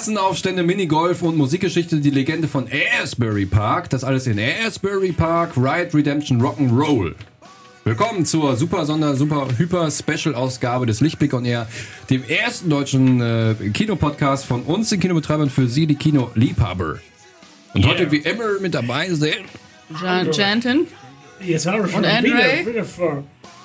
Rassenaufstände, Minigolf und Musikgeschichte, die Legende von Asbury Park. Das alles in Asbury Park, Ride Redemption Rock'n'Roll. Willkommen zur super Sonder, super hyper Special Ausgabe des Lichtblick on Air, dem ersten deutschen äh, Kinopodcast von uns, den Kinobetreibern, für Sie, die Kinoliebhaber. Und Yeah. heute wie immer mit dabei sind Jan Janton. Und Andre?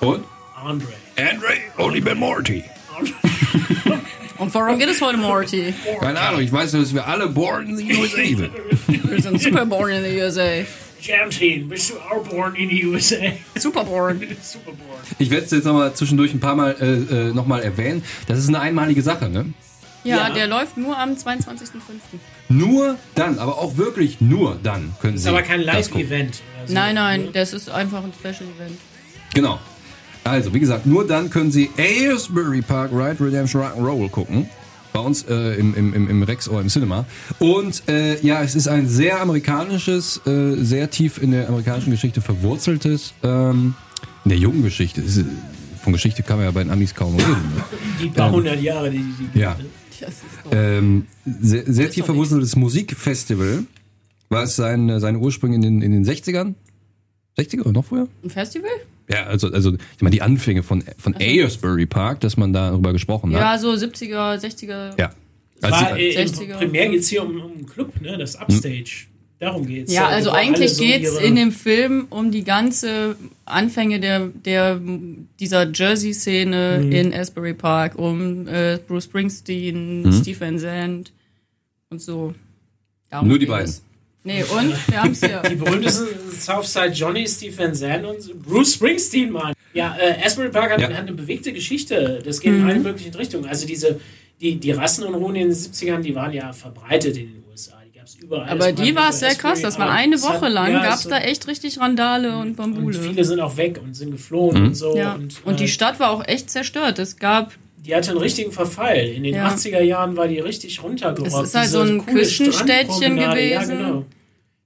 und Andre. Andre, Only Ben Morty. Und warum geht es heute, Morty? Keine Ahnung, ich weiß, dass wir alle born in the USA sind. Wir sind Superborn in the USA. Jantin, bist du auch born in the USA? Superborn. Superborn. Ich werde es jetzt nochmal zwischendurch ein paar Mal äh, äh, nochmal erwähnen. Das ist eine einmalige Sache, ne? Ja, Ja. der läuft nur am 22.05. Nur dann, aber auch wirklich nur dann können Das Sie ist aber kein das. Live-Event. oder so. Nein, nein, das ist einfach ein Special-Event. Genau. Also, wie gesagt, nur dann können Sie Aylesbury Park Ride Redemption Rock'n'Roll gucken. Bei uns äh, im, im, im, Rex oder im Cinema. Und äh, ja, es ist ein sehr amerikanisches, äh, sehr tief in der amerikanischen Geschichte verwurzeltes, ähm, in der jungen Geschichte. Es ist, von Geschichte kann man ja bei den Amis kaum reden. Ne? Die paar hundert Jahre, die die Ja. Ähm, sehr sehr tief verwurzeltes Musikfestival, was sein, seine Ursprünge in den, in den 60ern? 60er oder noch früher? ein Festival? Ja, also, also ich meine die Anfänge von, von Aylesbury Park, dass man darüber gesprochen hat. Ja, so 70er, 60er. Ja. Als War, äh, im 60er. primär geht es hier um, um einen Club, ne? das Upstage. Darum geht's. Ja, also alle eigentlich so geht's ihre- in dem Film um die ganze Anfänge der, der dieser Jersey-Szene Mhm. in Asbury Park, um äh, Bruce Springsteen, Mhm. Steve Van Zandt und so. Darum Nur die beiden. es. Nee, und wir haben's hier. Die berühmtesten Southside Johnny, Steve Van Zandt und Bruce Springsteen, Mann. Ja, äh, Asbury Park hat, Ja. hat eine bewegte Geschichte. Das geht Mhm. in alle möglichen Richtungen. Also diese, die, die Rassenunruhen in den 70ern, die waren ja verbreitet in den USA. Die gab es überall. Aber war die war sehr krass. Asbury, Das war aber eine es hat- Woche lang. ja, gab's es- da echt richtig Randale und Und Bambule. viele sind auch weg und sind geflohen und so. ja. Und, Und äh, die Stadt war auch echt zerstört. Es gab die hatte einen richtigen Verfall. In den Ja. 80er Jahren war die richtig runtergerockt. Es ist halt Diese so ein Küstenstädtchen Strandpromenade, Ja, gewesen. genau.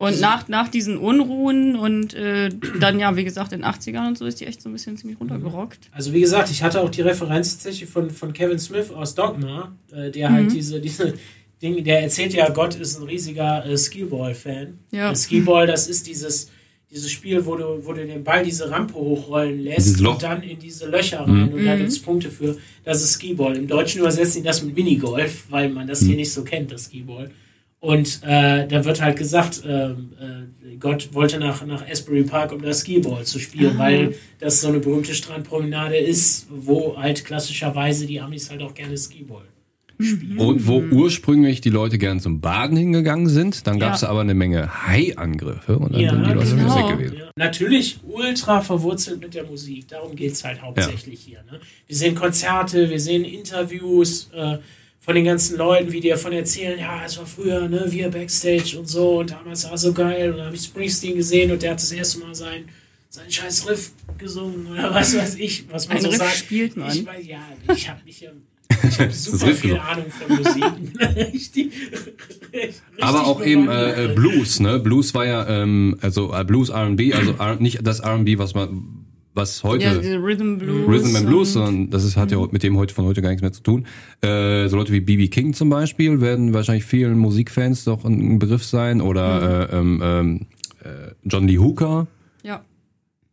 Und nach, nach diesen Unruhen und äh, dann ja, wie gesagt, in den 80ern und so ist die echt so ein bisschen ziemlich runtergerockt. Also wie gesagt, ich hatte auch die Referenz tatsächlich von, von Kevin Smith aus Dogma, äh, der Mhm. halt diese, diese Dinge, der erzählt ja, Gott ist ein riesiger äh, Skiball-Fan. Ja. Äh, Skiball, das ist dieses, dieses Spiel, wo du, wo du den Ball diese Rampe hochrollen lässt und dann in diese Löcher rein und da Mhm. gibt es Punkte für. Das ist Skiball. Im Deutschen übersetzen die das mit Minigolf, weil man das hier nicht so kennt, das Skiball. Und äh, da wird halt gesagt, ähm, äh, Gott wollte nach, nach Asbury Park, um das Skiball zu spielen, weil das so eine berühmte Strandpromenade ist, wo halt klassischerweise die Amis halt auch gerne Skiball. und wo ursprünglich die Leute gern zum Baden hingegangen sind, dann gab es Ja. aber eine Menge Hai-Angriffe und dann Ja, sind die Leute genau. weg gewesen. Ja. Natürlich ultra verwurzelt mit der Musik. Darum geht es halt hauptsächlich hier. Ne? Wir sehen Konzerte, wir sehen Interviews äh, von den ganzen Leuten, wie die davon erzählen, ja, es war früher, ne, wir Backstage und so und damals war es so geil und dann habe ich Springsteen gesehen und der hat das erste Mal sein, sein scheiß Riff gesungen oder was weiß ich, was man Ein so Riff sagt. spielt man. Ich weiß, ja, ich habe mich ja ich habe super viel. Ahnung von Musik. richtig, richtig Aber auch eben äh, Blues, ne? Blues war ja, ähm, also äh, Blues R&B, also R nicht das R&B, was man, was heute Ja, Rhythm Blues. Rhythm and Blues, und- sondern das ist, hat ja mit dem heute von heute gar nichts mehr zu tun. Äh, so Leute wie B.B. King zum Beispiel werden wahrscheinlich vielen Musikfans doch ein Begriff sein oder äh, ähm, ähm, äh, John Lee Hooker. Ja.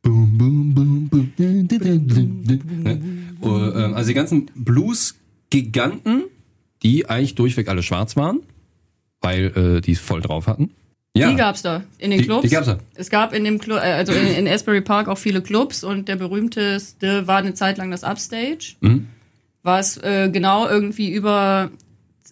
Boom, boom, boom, boom. Ne? Äh, ähm, Also die ganzen Blues-Giganten, die eigentlich durchweg alle schwarz waren, weil äh, die es voll drauf hatten. Ja, Die gab's da in den Die- Clubs. die gab's da. Es gab in dem Club, äh, also in, in Asbury Park auch viele Clubs und der berühmteste war eine Zeit lang das Upstage, Mhm. was äh, genau irgendwie über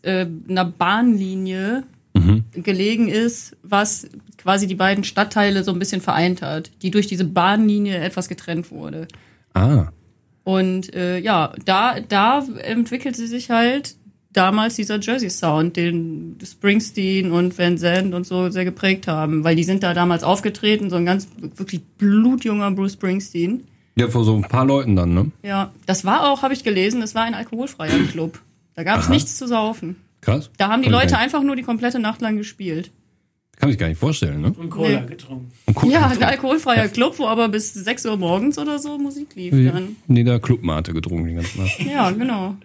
äh, einer Bahnlinie Mhm. gelegen ist, was quasi die beiden Stadtteile so ein bisschen vereint hat, die durch diese Bahnlinie etwas getrennt wurde. ah, Und äh, ja, da, da entwickelte sich halt damals dieser Jersey-Sound, den Springsteen und Van Zandt und so sehr geprägt haben, weil die sind da damals aufgetreten, so ein ganz wirklich blutjunger Bruce Springsteen. ja, vor so ein paar Leuten dann, ne? Ja, das war auch, habe ich gelesen, das war ein alkoholfreier Club. Da gab es nichts zu saufen. Krass. Da haben die Kann Leute einfach nur die komplette Nacht lang gespielt. Kann ich gar nicht vorstellen, ne? und Cola Nee. getrunken. Und guck, Ja, ein alkoholfreier Club, wo aber bis 6 Uhr morgens oder so Musik lief dann. Nee, da Clubmate getrunken die ganze Nacht. Ja, genau.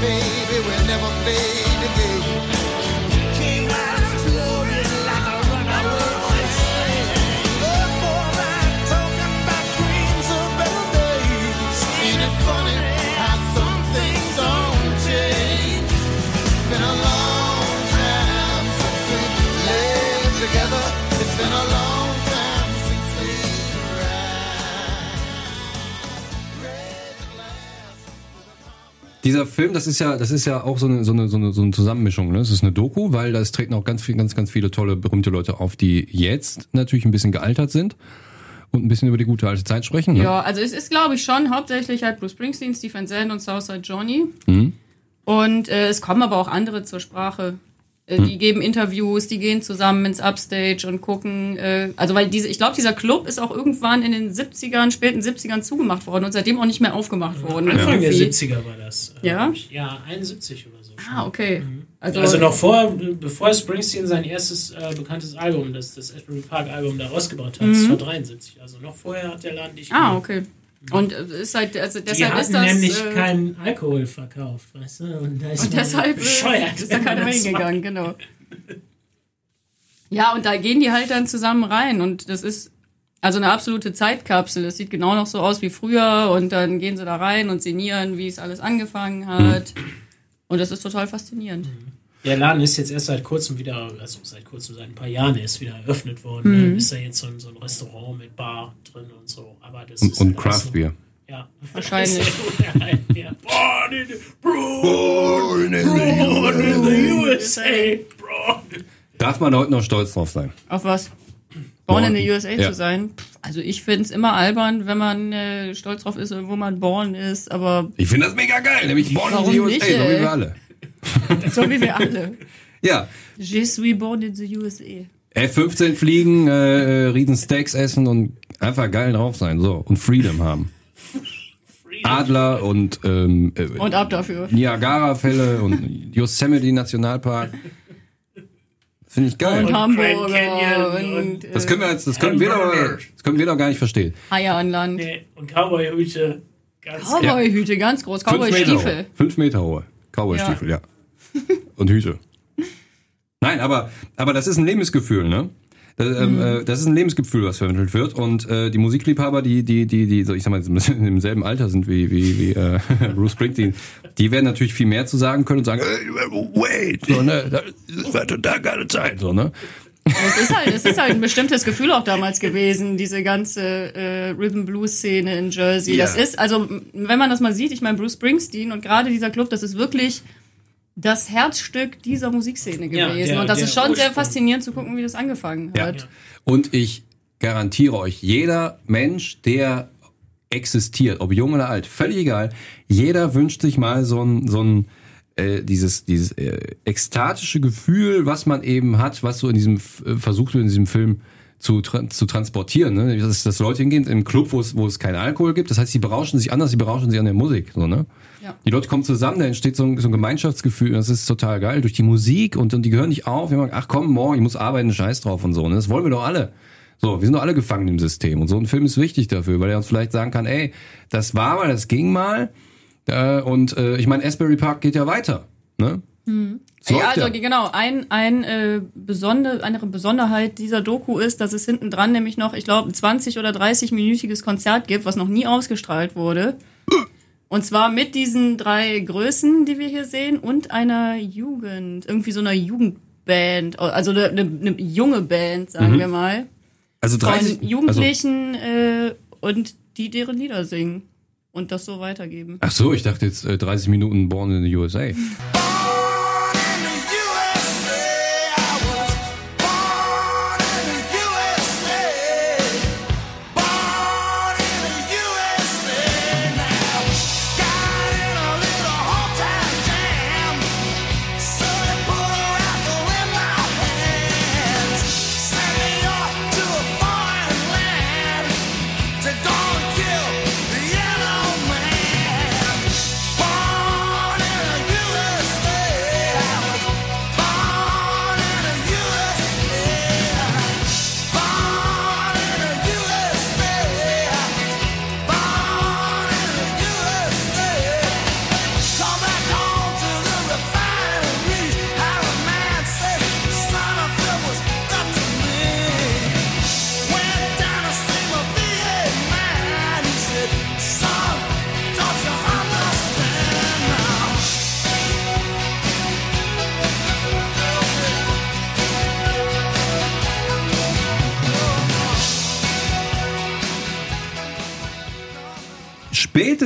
Baby, we never the game. Dieser Film, das ist ja, das ist ja auch so eine, so eine, so eine, so eine Zusammenmischung. Ne? Es ist eine Doku, weil da treten auch ganz, viel, ganz, ganz viele tolle, berühmte Leute auf, die jetzt natürlich ein bisschen gealtert sind und ein bisschen über die gute alte Zeit sprechen. Ne? Ja, also es ist, glaube ich, schon hauptsächlich halt Bruce Springsteen, Stephen Zand und Southside Johnny. Mhm. Und äh, es kommen aber auch andere zur Sprache. Äh, Die geben Interviews, die gehen zusammen ins Upstage und gucken. Äh, also weil diese, ich glaube, dieser Club ist auch irgendwann in den 70ern, späten 70ern zugemacht worden und seitdem auch nicht mehr aufgemacht worden. Anfang der Irgendwie. 70er war das. äh, Ja? Ja, 71 oder so. Ah, okay. Also, Also noch vor, bevor Springsteen sein erstes äh, bekanntes Album, das, das Asbury Park Album, da rausgebracht hat, das war 73. Also noch vorher hat der Laden dich Mhm. Ah, okay. Und äh, ist halt, also Die deshalb hatten ist das. nämlich äh, keinen Alkohol verkauft, weißt du? Und, da ist Und deshalb äh, bescheuert, ist da keiner hingegangen, genau. Ja, und da gehen die halt dann zusammen rein und das ist also eine absolute Zeitkapsel. Das sieht genau noch so aus wie früher und dann gehen sie da rein und sinnieren, wie es alles angefangen hat. Und das ist total faszinierend. Der Laden ist jetzt erst seit kurzem wieder, also seit kurzem, seit ein paar Jahren ist wieder eröffnet worden. Mhm. Ne? Ist da jetzt so ein, so ein Restaurant mit Bar drin und so. Aber das Und, ist und halt Craft Beer. Ja. Wahrscheinlich. Born in, born in the USA, bro. Darf man heute noch stolz drauf sein? Auf was? Born in the USA Ja. zu sein? Also ich finde es immer albern, wenn man äh, stolz drauf ist, wo man born ist, aber Ich finde das mega geil, nämlich Born in the Warum USA, nicht, so wie wir alle. so wie wir alle. Ja, Je suis born in the USA. F-15 fliegen, äh, äh, riesen Steaks essen und einfach geil drauf sein, so. Und Freedom haben. Adler und, ähm, äh, Und ab dafür. Niagara-Fälle und Yosemite Nationalpark. Finde ich geil. Und Grand Hamburger Canyon und, und- äh, Das können wir jetzt, das können wir doch, das können wir doch gar nicht verstehen. Haie an Land. Nee, und Cowboy-Hüte. Ganz Cowboy-Hüte, ganz groß. Fünf Meter Cowboy-Stiefel. hoch. Fünf Meter hohe. Cowboy-Stiefel, ja. Und Hüte. Nein, aber, aber das ist ein Lebensgefühl, ne? Das, ähm, Mhm. äh, das ist ein Lebensgefühl, was vermittelt wird. Und äh, die Musikliebhaber, die, die, die, die, so ich sag mal, im selben Alter sind wie, wie, wie äh, Bruce Springsteen, die werden natürlich viel mehr zu sagen können und sagen, hey, wait, so, ne? Das war total geile Zeit, so, ne? Es ist halt, es ist halt ein bestimmtes Gefühl auch damals gewesen, diese ganze äh, Rhythm Blues Szene in Jersey. Ja. Das ist, also wenn man das mal sieht, ich meine Bruce Springsteen und gerade dieser Club, das ist wirklich das Herzstück dieser Musikszene Ja, gewesen. der- und das ist schon sehr faszinierend zu gucken, wie das angefangen Ja. hat. Und ich garantiere euch, jeder Mensch, der existiert, ob jung oder alt, völlig egal, jeder wünscht sich mal so ein, so ein äh, dieses, dieses äh, ekstatische Gefühl, was man eben hat, was so in diesem äh, versucht wird, in diesem Film zu, tra zu transportieren. Ne? Das ist, dass Leute hingehen im Club, wo es, wo es keinen Alkohol gibt. Das heißt, sie berauschen sich anders, sie berauschen sich an der Musik. So, ne? Ja. Die Leute kommen zusammen, da entsteht so ein, so ein Gemeinschaftsgefühl, das ist total geil. Durch die Musik und, und die gehören nicht auf. Wir sagen, ach komm, morgen, ich muss arbeiten, scheiß drauf und so. Ne? Das wollen wir doch alle. So, wir sind doch alle gefangen im System. Und so ein Film ist wichtig dafür, weil er uns vielleicht sagen kann, ey, das war mal, das ging mal. Äh, und äh, ich meine, Asbury Park geht ja weiter. Ne? Es Ja, also ja. genau, ein, ein äh, besonder, eine Besonderheit dieser Doku ist, dass es hinten dran nämlich noch, ich glaube, ein 20 oder 30-minütiges Konzert gibt, was noch nie ausgestrahlt wurde. Und zwar mit diesen drei Größen, die wir hier sehen, und einer Jugend, irgendwie so einer Jugendband, also eine, eine, junge Band, sagen Mhm. wir mal, Also 30, von Jugendlichen äh, und die deren Lieder singen. Und das so weitergeben. Ach so, ich dachte jetzt äh, 30 Minuten Born in the USA.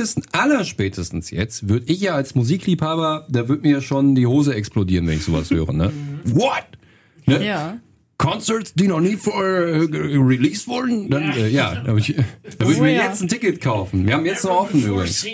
Spätestens, allerspätestens jetzt, würde ich ja als Musikliebhaber, da wird mir schon die Hose explodieren, wenn ich sowas höre. Ne? What? Ne? Ja. Concerts, die noch nie vorher äh, released wurden? Dann, Ja. äh, ja, da würde ich, da würd ich Oh mir ja. jetzt ein Ticket kaufen. Wir haben jetzt noch offen übrigens.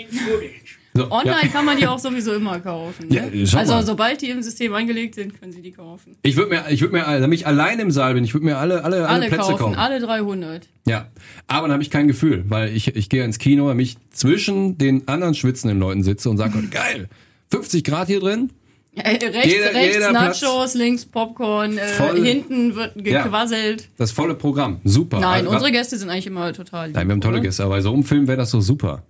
So, Online ja. kann man die auch sowieso immer kaufen. Ne? Ja, also sobald die im System angelegt sind, können Sie die kaufen. Ich würde mir, ich würde mir, damit ich allein im Saal bin, ich würde mir alle, alle, alle, Alle Plätze kaufen, kaufen. alle 300. Ja, aber dann habe ich kein Gefühl, weil ich, ich gehe ins Kino, damit ich zwischen den anderen schwitzenden Leuten sitze und sage, geil, 50 Grad hier drin, Äh, rechts Jeder- rechts jeder Platz. Nachos, links Popcorn, äh, Voll. hinten wird gequasselt. das volle Programm, super. Nein, Also, unsere Gäste sind eigentlich immer total lieb, Nein, wir haben tolle oder? Gäste, aber bei so einem Film wäre das so super.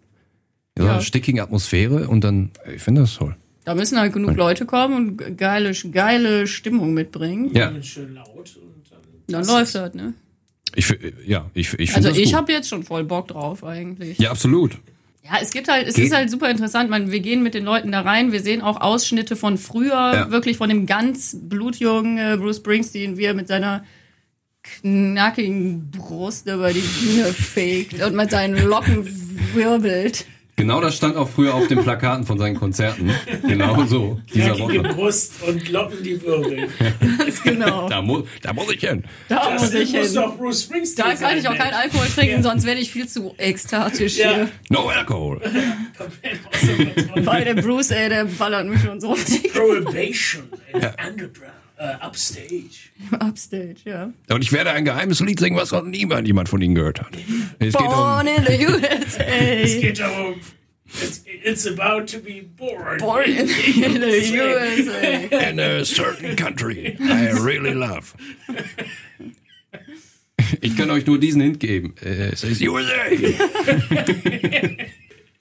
Ja, Ja. eine stickige Atmosphäre und dann, ich finde das toll. Da müssen halt genug Leute kommen und geile, geile Stimmung mitbringen. Ja, Und schön laut und dann. Dann läuft das, ne? ich, ja, ich, ich finde Also das ich habe jetzt schon voll Bock drauf eigentlich. Ja, absolut. Ja, es gibt halt, es Geht- ist halt super interessant. Man, wir gehen mit den Leuten da rein. Wir sehen auch Ausschnitte von früher, Ja. wirklich von dem ganz blutjungen äh, Bruce Springsteen, wie er mit seiner knackigen Brust über die Bühne fegt und mit seinen Locken wirbelt. Genau das stand auch früher auf den Plakaten von seinen Konzerten. Genau so, dieser Worte. Brust und Glocken, die wirbeln. Genau. Da, muss, da muss ich hin. Da Das muss ich muss hin. doch Bruce Springsteen Da kann ich auch keinen. Alkohol trinken, Ja. sonst werde ich viel zu ekstatisch Ja. hier. No alcohol. Kontrolle. Weil der Bruce, ey, der ballert mich schon so Prohibition and Underground, uh, Upstage. upstage, ja. Und ich werde ein geheimes Lied singen, was noch niemand jemand von Ihnen gehört hat. Es geht um Born in the Es USA. geht darum, it's, it's about to be born. Born in the USA. in a certain country I really love. Ich kann euch nur diesen Hint geben. Äh, Es ist USA.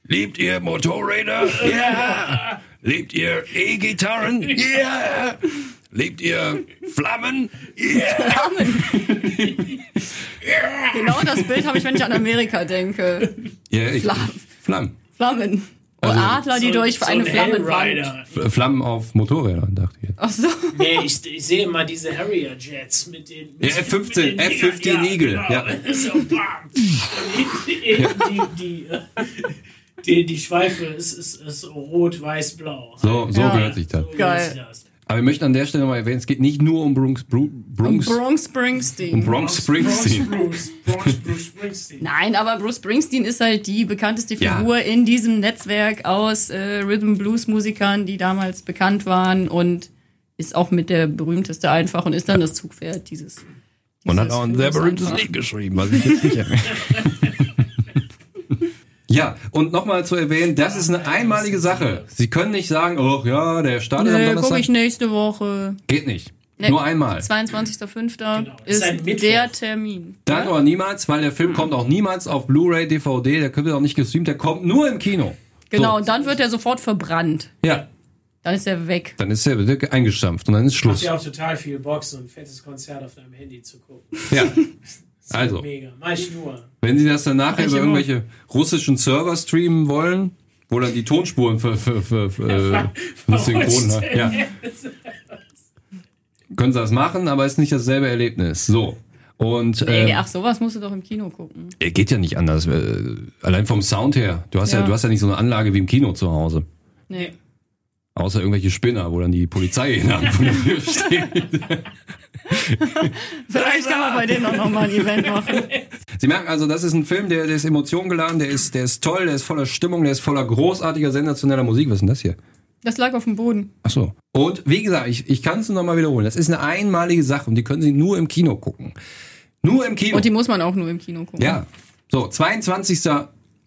Liebt ihr Motorräder? Ja. Liebt ihr E-Gitarren? Ja. Liebt ihr Flammen? Ja. Genau das Bild habe ich, wenn ich an Amerika denke. ja ich, Flammen. Flammen. Flammen. Und Also- Adler, die So- durch so eine ein Flammenwand. Hellrider. F- Flammen auf Motorrädern, dachte ich. jetzt. Ach so. Nee, ich, ich sehe immer diese Harrier-Jets mit den. Mit Ja, F-15, mit den Dingern. F-15 Eagle, Genau. ja. So, bam. Und die, die, die, die, Schweife ist, ist, ist rot, weiß, blau. So, so Ja. gehört sich das. So Geil. ist das. Aber wir möchten an der Stelle mal erwähnen, es geht nicht nur um Bronx, Bru- Bronx, Bronx Springsteen. Bronx Springsteen. Bronx Bruce, Bronx Bruce Springsteen. Nein, aber Bruce Springsteen ist halt die bekannteste Ja. Figur in diesem Netzwerk aus äh, Rhythm Blues Musikern, die damals bekannt waren und ist auch mit der berühmteste einfach und ist dann das Zugpferd dieses. Und hat dieses auch ein sehr berühmtes. Lied geschrieben, was ich jetzt nicht. Ja, und nochmal zu erwähnen, das ist eine einmalige Sache. Sie können nicht sagen, oh ja, der startet am Nee, Donnerstag. gucke ich nächste Woche. Geht nicht. Nee, Nur einmal. 22.05. Genau, ist der Termin. Dann aber niemals, weil der Film kommt auch niemals auf Blu-ray, DVD, der wird auch nicht gestreamt, der kommt nur im Kino. Genau, So. und dann wird er sofort verbrannt. Ja, Dann ist er weg. dann ist der wird eingestampft und dann ist Schluss. ja auch total viel Bock, so ein fettes Konzert auf deinem Handy zu gucken. Ja. Ist Also. Mega. Mach ich nur. Wenn Sie das dann nachher über irgendwelche russischen Server streamen wollen, wo dann die Tonspuren für, für, für, für, für synchron hat, ja. können Sie das machen, aber ist nicht dasselbe Erlebnis. So. Und ähm, ach, sowas musst du doch im Kino gucken. äh, geht ja nicht anders. Äh, allein vom Sound her. Du hast ja. Ja. du hast ja nicht so eine Anlage wie im Kino zu Hause. Nee. Außer irgendwelche Spinner, wo dann die Polizei in der Hand von der Tür steht. Vielleicht kann man bei denen auch noch mal ein Event machen. Sie merken also, das ist ein Film, der, der ist emotiongeladen, der ist, der ist toll, der ist voller Stimmung, der ist voller großartiger, sensationeller Musik. Was ist denn das hier? Das lag auf dem Boden. Ach so. Und wie gesagt, ich, ich kann es nur noch mal wiederholen. Das ist eine einmalige Sache und die können Sie nur im Kino gucken. Nur im Kino. Und die muss man auch nur im Kino gucken. ja. So, 22.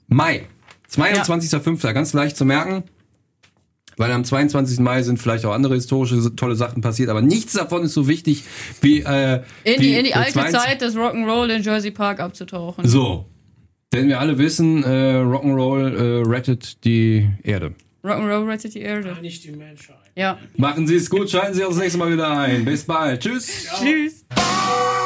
Mai. 22.05. Ganz leicht zu merken. Weil am 22. Mai sind vielleicht auch andere historische tolle Sachen passiert, aber nichts davon ist so wichtig wie äh, In wie die, in die alte 22 Zeit des Rock'n'Roll in Jersey Park abzutauchen. So. Denn wir alle wissen, äh, Rock'n'Roll äh, rettet die Erde. Rock'n'Roll rettet die Erde. Nicht die Menschheit. Ja. Machen Sie es gut, schalten Sie auch das nächste Mal wieder ein. Bis bald. Tschüss. Tschüss. Oh,